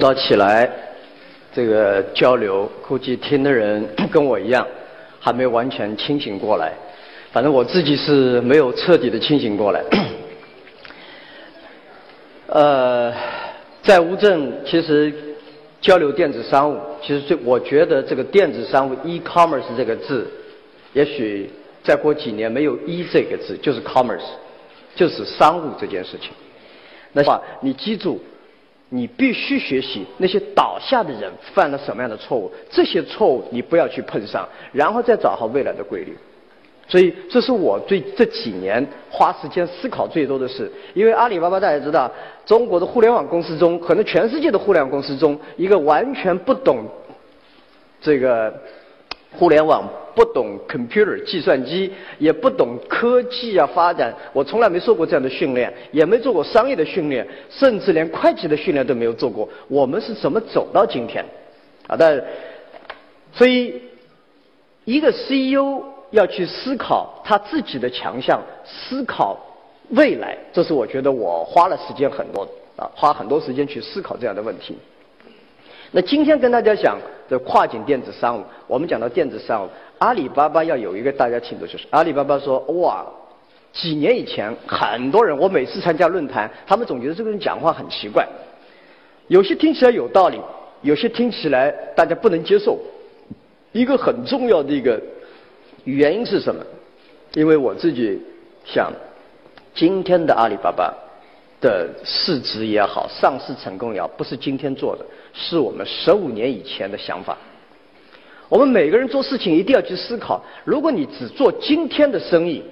早起来，这个交流，估计听的人 跟我一样，还没完全清醒过来。反正我自己是没有彻底的清醒过来。呃，在乌镇，其实交流电子商务，其实最我觉得这个电子商务 e-commerce 这个字，也许再过几年没有 e 这个字，就是 commerce，就是商务这件事情。那话你记住，你必须学习那些倒下的人犯了什么样的错误，这些错误你不要去碰上，然后再找好未来的规律。所以，这是我对这几年花时间思考最多的事。因为阿里巴巴大家知道，中国的互联网公司中，可能全世界的互联网公司中，一个完全不懂这个互联网、不懂 computer 计算机，也不懂科技啊发展，我从来没受过这样的训练，也没做过商业的训练，甚至连会计的训练都没有做过。我们是怎么走到今天？啊，但所以一个 CEO。要去思考他自己的强项，思考未来，这是我觉得我花了时间很多啊，花很多时间去思考这样的问题。那今天跟大家讲的跨境电子商务，我们讲到电子商务，阿里巴巴要有一个大家清楚，就是阿里巴巴说哇，几年以前很多人，我每次参加论坛，他们总觉得这个人讲话很奇怪，有些听起来有道理，有些听起来大家不能接受。一个很重要的一个。原因是什么？因为我自己想，今天的阿里巴巴的市值也好，上市成功也好，不是今天做的，是我们十五年以前的想法。我们每个人做事情一定要去思考，如果你只做今天的生意。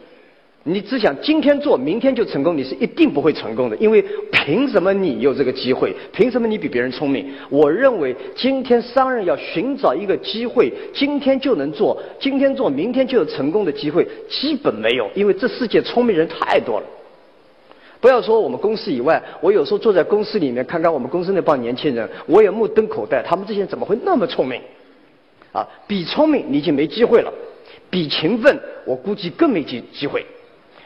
你只想今天做，明天就成功，你是一定不会成功的。因为凭什么你有这个机会？凭什么你比别人聪明？我认为今天商人要寻找一个机会，今天就能做，今天做，明天就有成功的机会，基本没有。因为这世界聪明人太多了。不要说我们公司以外，我有时候坐在公司里面看看我们公司那帮年轻人，我也目瞪口呆，他们这些人怎么会那么聪明？啊，比聪明你已经没机会了，比勤奋我估计更没机机会。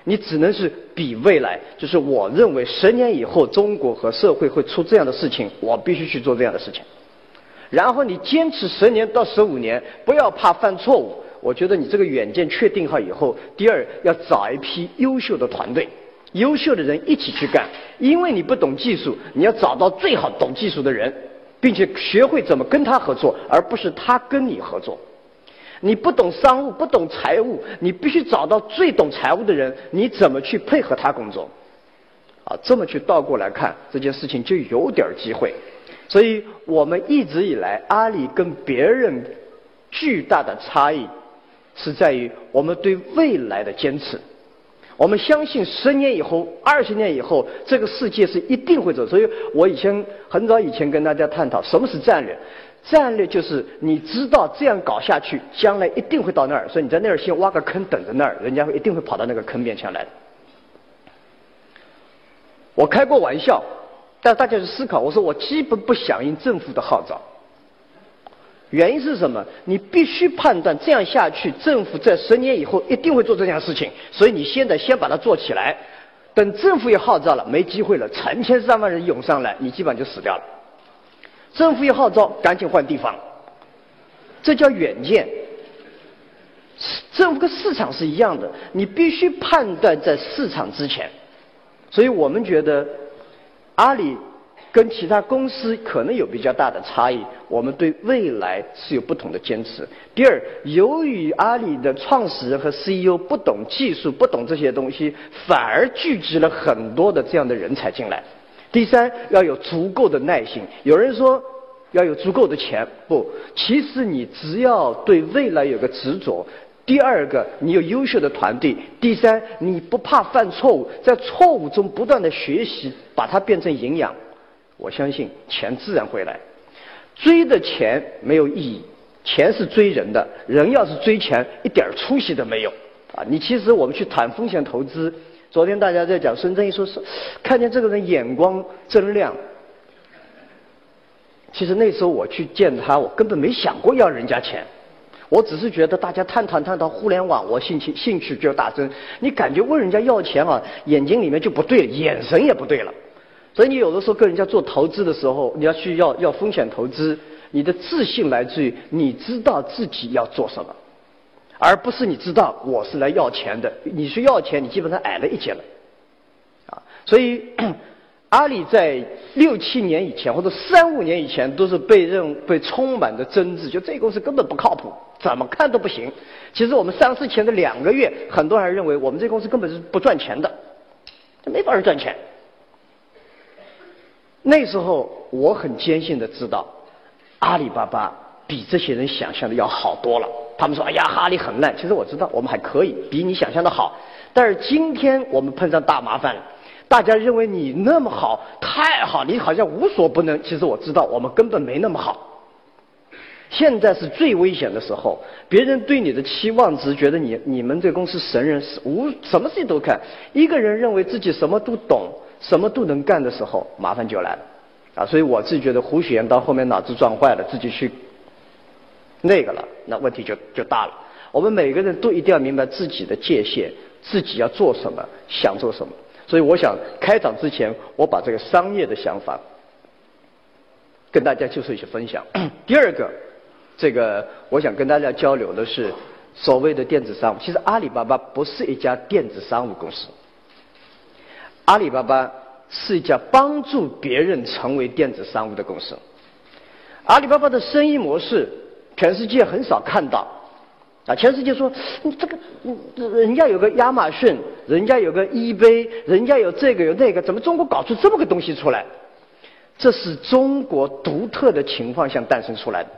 你只能是比未来，就是我认为十年以后中国和社会会出这样的事情，我必须去做这样的事情。然后你坚持十年到十五年，不要怕犯错误。我觉得你这个远见确定好以后，第二要找一批优秀的团队，优秀的人一起去干。因为你不懂技术，你要找到最好懂技术的人，并且学会怎么跟他合作，而不是他跟你合作。你不懂商务，不懂财务，你必须找到最懂财务的人，你怎么去配合他工作？啊，这么去倒过来看这件事情就有点机会。所以我们一直以来，阿里跟别人巨大的差异是在于我们对未来的坚持。我们相信十年以后、二十年以后，这个世界是一定会走。所以我以前很早以前跟大家探讨什么是战略。战略就是你知道这样搞下去，将来一定会到那儿，所以你在那儿先挖个坑等着那儿，人家一定会跑到那个坑边上来的。我开过玩笑，但大家去思考，我说我基本不响应政府的号召。原因是什么？你必须判断这样下去，政府在十年以后一定会做这件事情，所以你现在先把它做起来。等政府也号召了，没机会了，成千上万人涌上来，你基本上就死掉了。政府一号召，赶紧换地方，这叫远见。政府跟市场是一样的，你必须判断在市场之前。所以我们觉得，阿里跟其他公司可能有比较大的差异，我们对未来是有不同的坚持。第二，由于阿里的创始人和 CEO 不懂技术，不懂这些东西，反而聚集了很多的这样的人才进来。第三，要有足够的耐心。有人说要有足够的钱，不，其实你只要对未来有个执着。第二个，你有优秀的团队。第三，你不怕犯错误，在错误中不断的学习，把它变成营养。我相信钱自然会来。追的钱没有意义，钱是追人的，人要是追钱，一点出息都没有。啊，你其实我们去谈风险投资。昨天大家在讲孙正义说是看见这个人眼光真亮。其实那时候我去见他，我根本没想过要人家钱，我只是觉得大家探讨探讨互联网，我兴趣兴趣就大增。你感觉问人家要钱啊，眼睛里面就不对，眼神也不对了。所以你有的时候跟人家做投资的时候，你要去要要风险投资，你的自信来自于你知道自己要做什么，而不是你知道我是来要钱的。你去要钱，你基本上矮了一截了，啊，所以 阿里在六七年以前或者三五年以前都是被认被充满着争执，就这个公司根本不靠谱，怎么看都不行。其实我们上市前的两个月，很多人认为我们这公司根本是不赚钱的，没法儿赚钱。那时候我很坚信的知道，阿里巴巴比这些人想象的要好多了。他们说：“哎呀，哈里很烂。”其实我知道我们还可以，比你想象的好。但是今天我们碰上大麻烦了，大家认为你那么好，太好，你好像无所不能。其实我知道我们根本没那么好。现在是最危险的时候，别人对你的期望值觉得你你们这公司神人是无什么事情都看。一个人认为自己什么都懂。什么都能干的时候，麻烦就来了，啊！所以我自己觉得胡雪岩到后面脑子撞坏了，自己去那个了，那问题就就大了。我们每个人都一定要明白自己的界限，自己要做什么，想做什么。所以我想开场之前，我把这个商业的想法跟大家就是一些分享。第二个，这个我想跟大家交流的是所谓的电子商务。其实阿里巴巴不是一家电子商务公司。阿里巴巴是一家帮助别人成为电子商务的公司。阿里巴巴的生意模式，全世界很少看到。啊，全世界说，你这个，人家有个亚马逊，人家有个 eBay，人家有这个有那个，怎么中国搞出这么个东西出来？这是中国独特的情况下诞生出来的。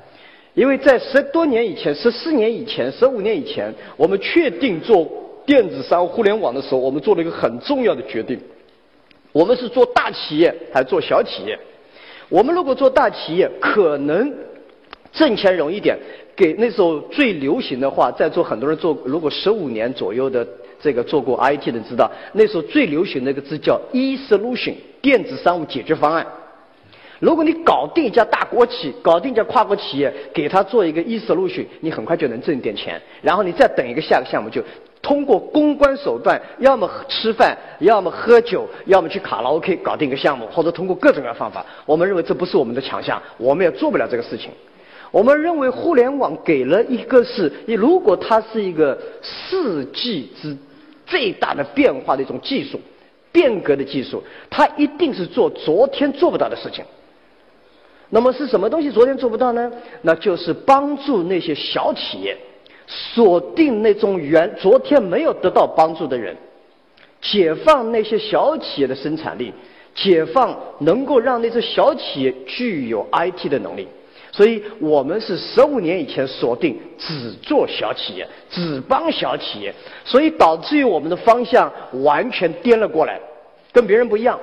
因为在十多年以前、十四年以前、十五年以前，我们确定做电子商务、互联网的时候，我们做了一个很重要的决定。我们是做大企业还是做小企业？我们如果做大企业，可能挣钱容易点。给那时候最流行的话，在座很多人做，如果十五年左右的这个做过 IT 的知道，那时候最流行的一个字叫 e-solution，电子商务解决方案。如果你搞定一家大国企，搞定一家跨国企业，给他做一个 e-solution，你很快就能挣一点钱。然后你再等一个下个项目就。通过公关手段，要么吃饭，要么喝酒，要么去卡拉 OK 搞定一个项目，或者通过各种各样方法。我们认为这不是我们的强项，我们也做不了这个事情。我们认为互联网给了一个是，你如果它是一个世纪之最大的变化的一种技术，变革的技术，它一定是做昨天做不到的事情。那么是什么东西昨天做不到呢？那就是帮助那些小企业。锁定那种原昨天没有得到帮助的人，解放那些小企业的生产力，解放能够让那些小企业具有 IT 的能力。所以我们是十五年以前锁定只做小企业，只帮小企业，所以导致于我们的方向完全颠了过来，跟别人不一样。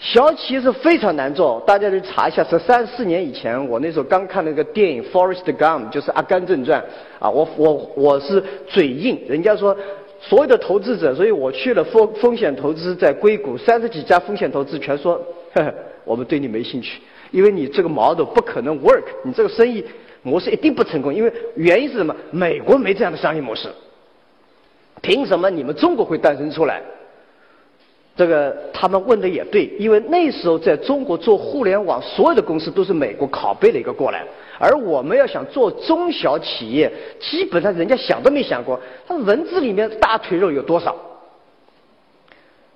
小企业是非常难做，大家去查一下。是三四年以前，我那时候刚看那个电影《Forest Gump》，就是《阿甘正传》啊。我我我是嘴硬，人家说所有的投资者，所以我去了风风险投资，在硅谷三十几家风险投资全说，呵呵，我们对你没兴趣，因为你这个 model 不可能 work，你这个生意模式一定不成功。因为原因是什么？美国没这样的商业模式，凭什么你们中国会诞生出来？这个他们问的也对，因为那时候在中国做互联网，所有的公司都是美国拷贝了一个过来，而我们要想做中小企业，基本上人家想都没想过，他文字里面大腿肉有多少，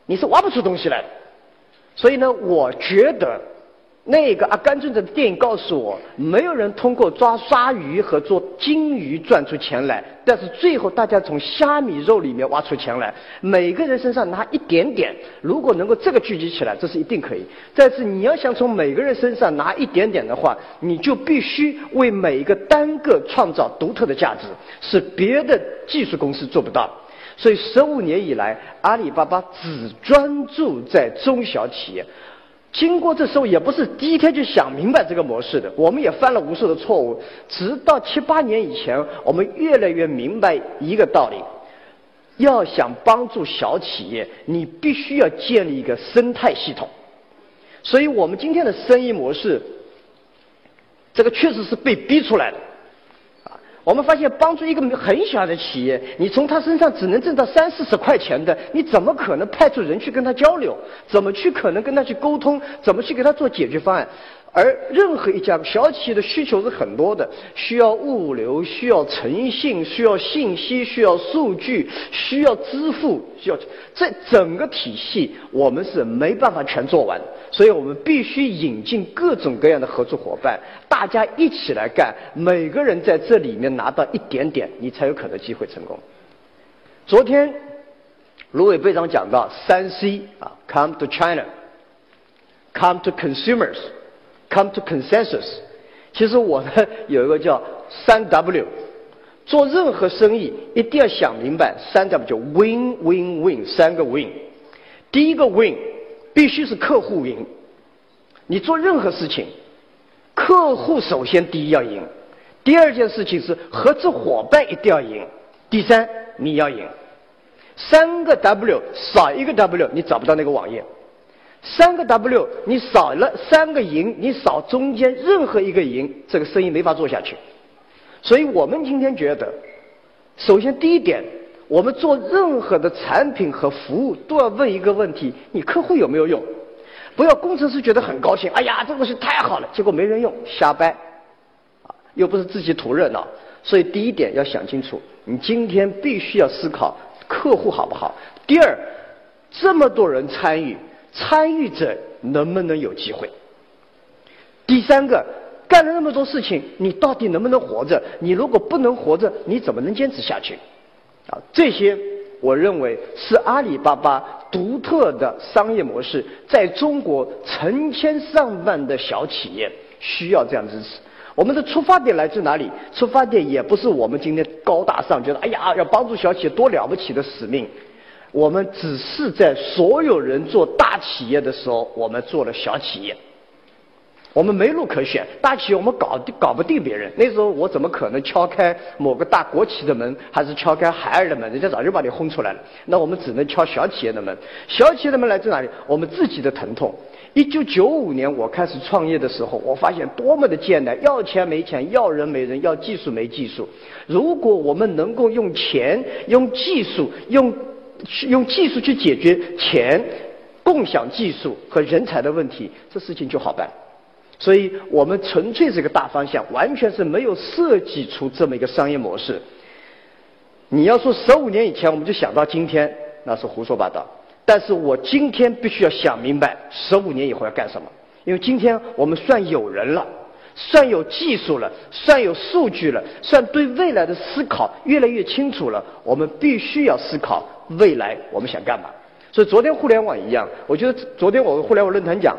你是挖不出东西来的。所以呢，我觉得。那个阿甘正传的电影告诉我，没有人通过抓鲨鱼和做金鱼赚出钱来，但是最后大家从虾米肉里面挖出钱来。每个人身上拿一点点，如果能够这个聚集起来，这是一定可以。但是你要想从每个人身上拿一点点的话，你就必须为每一个单个创造独特的价值，是别的技术公司做不到。所以十五年以来，阿里巴巴只专注在中小企业。经过这时候也不是第一天就想明白这个模式的，我们也犯了无数的错误。直到七八年以前，我们越来越明白一个道理：要想帮助小企业，你必须要建立一个生态系统。所以我们今天的生意模式，这个确实是被逼出来的。我们发现，帮助一个很小的企业，你从他身上只能挣到三四十块钱的，你怎么可能派出人去跟他交流？怎么去可能跟他去沟通？怎么去给他做解决方案？而任何一家小企业的需求是很多的，需要物流，需要诚信，需要信息，需要数据，需要支付，需要这整个体系，我们是没办法全做完，所以我们必须引进各种各样的合作伙伴，大家一起来干，每个人在这里面拿到一点点，你才有可能机会成功。昨天卢伟队长讲到三 C 啊，Come to China，Come to consumers。Come to consensus。其实我呢有一个叫三 W，做任何生意一定要想明白三 W 就 Win Win Win 三个 Win。第一个 Win 必须是客户赢，你做任何事情，客户首先第一要赢，第二件事情是合作伙伴一定要赢，第三你要赢。三个 W 少一个 W 你找不到那个网页。三个 W，你少了三个赢，你少中间任何一个赢，这个生意没法做下去。所以我们今天觉得，首先第一点，我们做任何的产品和服务都要问一个问题：你客户有没有用？不要工程师觉得很高兴，哎呀，这东西太好了，结果没人用，瞎掰，啊，又不是自己图热闹。所以第一点要想清楚，你今天必须要思考客户好不好。第二，这么多人参与。参与者能不能有机会？第三个，干了那么多事情，你到底能不能活着？你如果不能活着，你怎么能坚持下去？啊，这些我认为是阿里巴巴独特的商业模式，在中国成千上万的小企业需要这样支持。我们的出发点来自哪里？出发点也不是我们今天高大上，觉得哎呀要帮助小企业多了不起的使命。我们只是在所有人做大企业的时候，我们做了小企业。我们没路可选，大企业我们搞搞不定别人。那时候我怎么可能敲开某个大国企的门，还是敲开海尔的门？人家早就把你轰出来了。那我们只能敲小企业的门。小企业的门来自哪里？我们自己的疼痛。一九九五年我开始创业的时候，我发现多么的艰难，要钱没钱，要人没人，要技术没技术。如果我们能够用钱、用技术、用用技术去解决钱、共享技术和人才的问题，这事情就好办。所以我们纯粹是个大方向，完全是没有设计出这么一个商业模式。你要说十五年以前我们就想到今天，那是胡说八道。但是我今天必须要想明白，十五年以后要干什么？因为今天我们算有人了，算有技术了，算有数据了，算对未来的思考越来越清楚了。我们必须要思考。未来我们想干嘛？所以昨天互联网一样，我觉得昨天我们互联网论坛讲，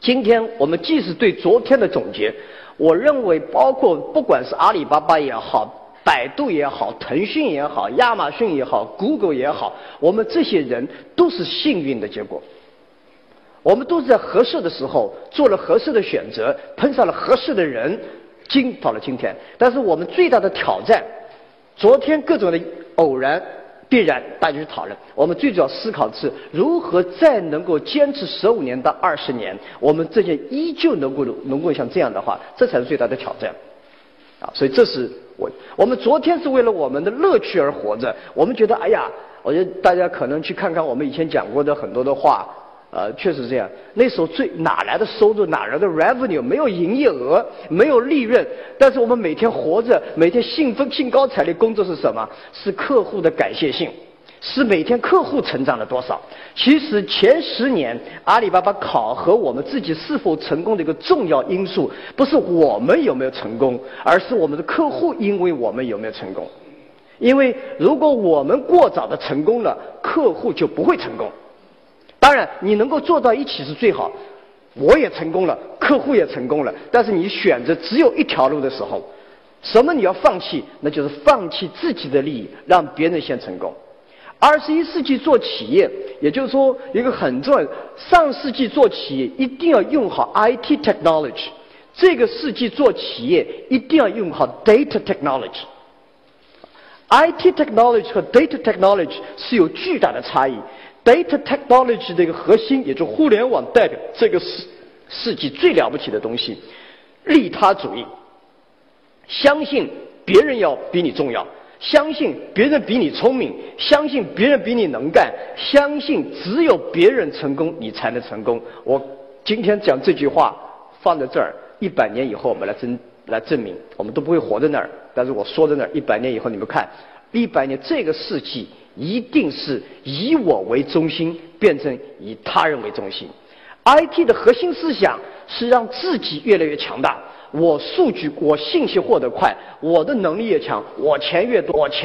今天我们既是对昨天的总结，我认为包括不管是阿里巴巴也好，百度也好，腾讯也好，亚马逊也好，Google 也好，我们这些人都是幸运的结果。我们都是在合适的时候做了合适的选择，碰上了合适的人，今到了今天。但是我们最大的挑战，昨天各种的偶然。必然，大家去讨论。我们最主要思考的是如何再能够坚持十五年到二十年，我们这些依旧能够能够像这样的话，这才是最大的挑战。啊，所以这是我我们昨天是为了我们的乐趣而活着。我们觉得，哎呀，我觉得大家可能去看看我们以前讲过的很多的话。呃，确实这样。那时候最哪来的收入，哪来的 revenue？没有营业额，没有利润。但是我们每天活着，每天兴奋、兴高采烈工作是什么？是客户的感谢信，是每天客户成长了多少。其实前十年，阿里巴巴考核我们自己是否成功的一个重要因素，不是我们有没有成功，而是我们的客户因为我们有没有成功。因为如果我们过早的成功了，客户就不会成功。当然，你能够做到一起是最好。我也成功了，客户也成功了。但是你选择只有一条路的时候，什么你要放弃？那就是放弃自己的利益，让别人先成功。二十一世纪做企业，也就是说一个很重要。上世纪做企业一定要用好 IT technology，这个世纪做企业一定要用好 data technology。IT technology 和 data technology 是有巨大的差异。Data technology 的一个核心，也就互联网代表这个世世纪最了不起的东西，利他主义，相信别人要比你重要，相信别人比你聪明，相信别人比你能干，相信只有别人成功，你才能成功。我今天讲这句话放在这儿，一百年以后我们来证来证明，我们都不会活在那儿。但是我说在那儿，一百年以后你们看，一百年这个世纪一定是以我为中心变成以他人为中心。IT 的核心思想是让自己越来越强大。我数据，我信息获得快，我的能力越强，我钱越多，我钱。